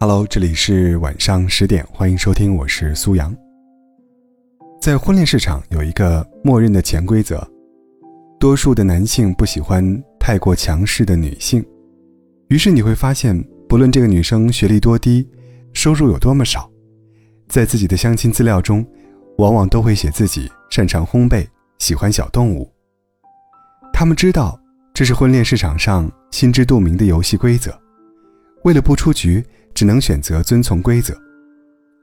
Hello，这里是晚上十点，欢迎收听，我是苏阳。在婚恋市场有一个默认的潜规则，多数的男性不喜欢太过强势的女性，于是你会发现，不论这个女生学历多低，收入有多么少，在自己的相亲资料中，往往都会写自己擅长烘焙，喜欢小动物。他们知道这是婚恋市场上心知肚明的游戏规则，为了不出局。只能选择遵从规则，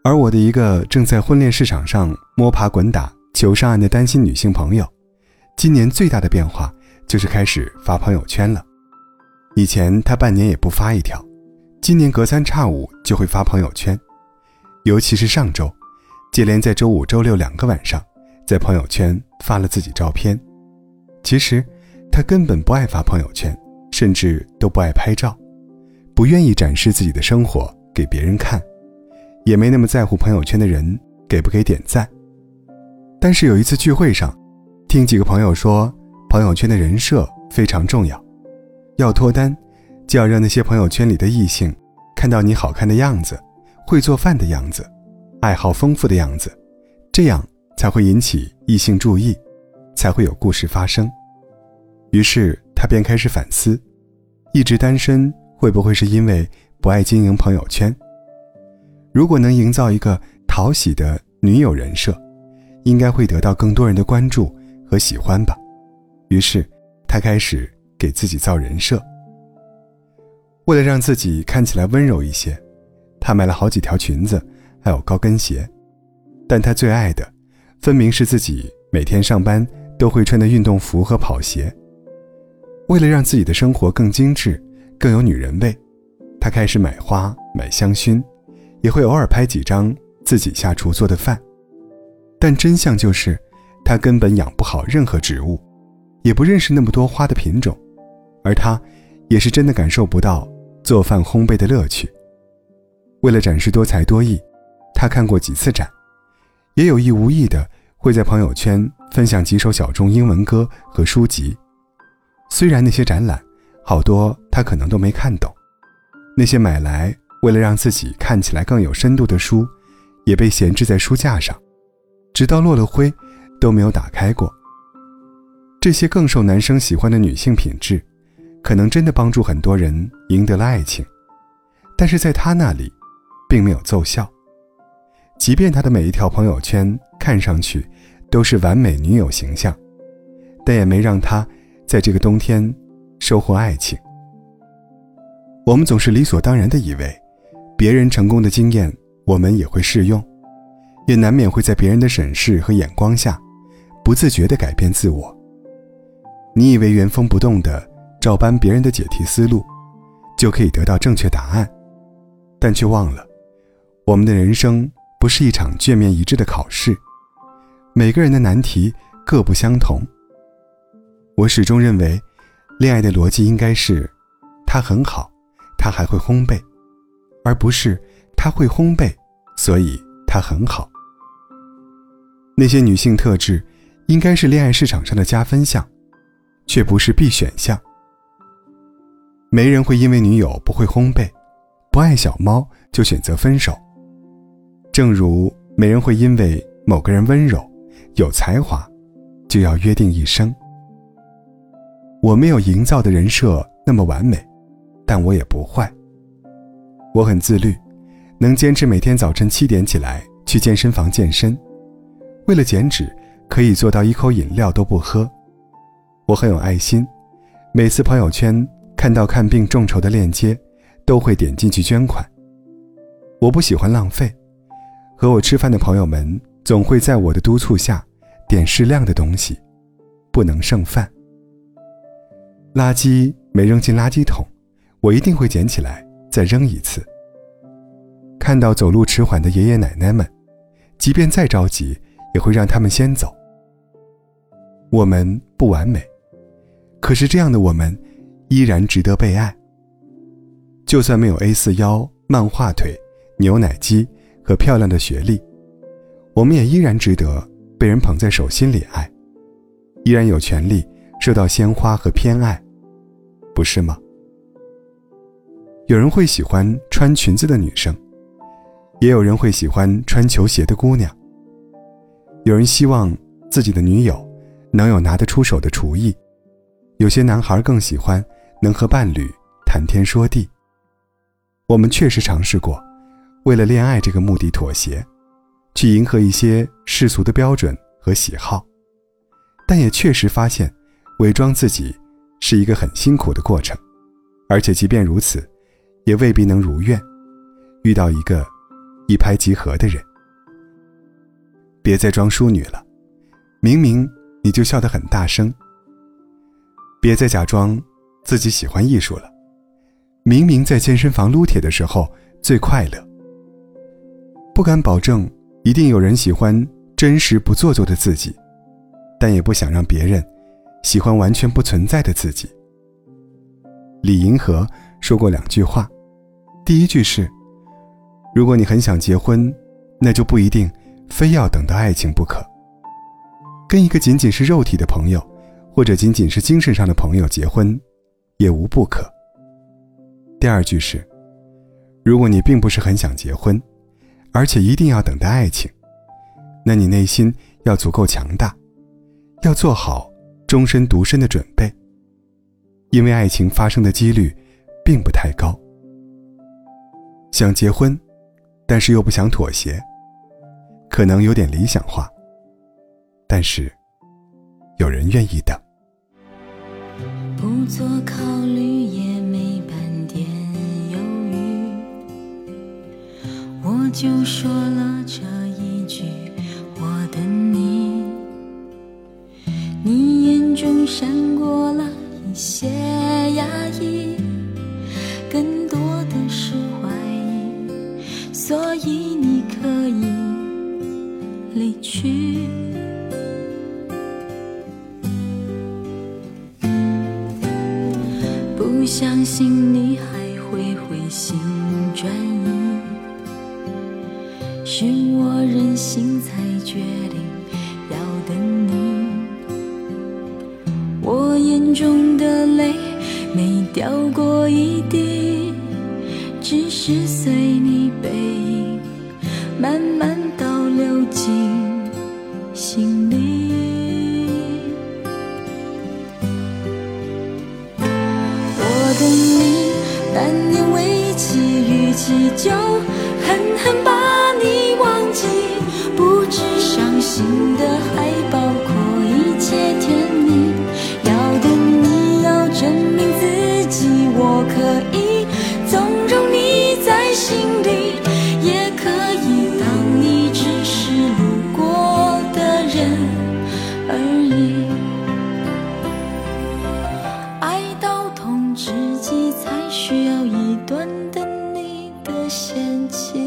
而我的一个正在婚恋市场上摸爬滚打求上岸的单身女性朋友，今年最大的变化就是开始发朋友圈了。以前她半年也不发一条，今年隔三差五就会发朋友圈，尤其是上周，接连在周五、周六两个晚上，在朋友圈发了自己照片。其实，她根本不爱发朋友圈，甚至都不爱拍照。不愿意展示自己的生活给别人看，也没那么在乎朋友圈的人给不给点赞。但是有一次聚会上，听几个朋友说，朋友圈的人设非常重要，要脱单，就要让那些朋友圈里的异性看到你好看的样子，会做饭的样子，爱好丰富的样子，这样才会引起异性注意，才会有故事发生。于是他便开始反思，一直单身。会不会是因为不爱经营朋友圈？如果能营造一个讨喜的女友人设，应该会得到更多人的关注和喜欢吧。于是，他开始给自己造人设。为了让自己看起来温柔一些，他买了好几条裙子，还有高跟鞋。但他最爱的，分明是自己每天上班都会穿的运动服和跑鞋。为了让自己的生活更精致。更有女人味，他开始买花、买香薰，也会偶尔拍几张自己下厨做的饭。但真相就是，他根本养不好任何植物，也不认识那么多花的品种，而他，也是真的感受不到做饭烘焙的乐趣。为了展示多才多艺，他看过几次展，也有意无意的会在朋友圈分享几首小众英文歌和书籍。虽然那些展览，好多他可能都没看懂，那些买来为了让自己看起来更有深度的书，也被闲置在书架上，直到落了灰，都没有打开过。这些更受男生喜欢的女性品质，可能真的帮助很多人赢得了爱情，但是在他那里，并没有奏效。即便他的每一条朋友圈看上去都是完美女友形象，但也没让他在这个冬天。收获爱情，我们总是理所当然的以为，别人成功的经验我们也会适用，也难免会在别人的审视和眼光下，不自觉地改变自我。你以为原封不动的照搬别人的解题思路，就可以得到正确答案，但却忘了，我们的人生不是一场卷面一致的考试，每个人的难题各不相同。我始终认为。恋爱的逻辑应该是，他很好，他还会烘焙，而不是他会烘焙，所以他很好。那些女性特质，应该是恋爱市场上的加分项，却不是必选项。没人会因为女友不会烘焙，不爱小猫就选择分手。正如没人会因为某个人温柔、有才华，就要约定一生。我没有营造的人设那么完美，但我也不坏。我很自律，能坚持每天早晨七点起来去健身房健身。为了减脂，可以做到一口饮料都不喝。我很有爱心，每次朋友圈看到看病众筹的链接，都会点进去捐款。我不喜欢浪费，和我吃饭的朋友们总会在我的督促下点适量的东西，不能剩饭。垃圾没扔进垃圾桶，我一定会捡起来再扔一次。看到走路迟缓的爷爷奶奶们，即便再着急，也会让他们先走。我们不完美，可是这样的我们，依然值得被爱。就算没有 A 四腰、漫画腿、牛奶机和漂亮的学历，我们也依然值得被人捧在手心里爱，依然有权利受到鲜花和偏爱。不是吗？有人会喜欢穿裙子的女生，也有人会喜欢穿球鞋的姑娘。有人希望自己的女友能有拿得出手的厨艺，有些男孩更喜欢能和伴侣谈天说地。我们确实尝试过，为了恋爱这个目的妥协，去迎合一些世俗的标准和喜好，但也确实发现，伪装自己是一个很辛苦的过程，而且即便如此。也未必能如愿，遇到一个一拍即合的人。别再装淑女了，明明你就笑得很大声。别再假装自己喜欢艺术了，明明在健身房撸铁的时候最快乐。不敢保证一定有人喜欢真实不做作的自己，但也不想让别人喜欢完全不存在的自己。李银河说过两句话。第一句是：“如果你很想结婚，那就不一定非要等到爱情不可。跟一个仅仅是肉体的朋友，或者仅仅是精神上的朋友结婚，也无不可。”第二句是：“如果你并不是很想结婚，而且一定要等待爱情，那你内心要足够强大，要做好终身独身的准备，因为爱情发生的几率并不太高。”想结婚，但是又不想妥协，可能有点理想化。但是，有人愿意等。不做考虑，也没半点犹豫，我就说了这一句：中闪过了一些压抑，更多的是怀疑。所以你可以离去，不相信你还会回心转意，是我任性才决定中的泪没掉过一滴，只是随你背影。慢慢倒流进心里。我等你，难言为期，逾期就狠狠把情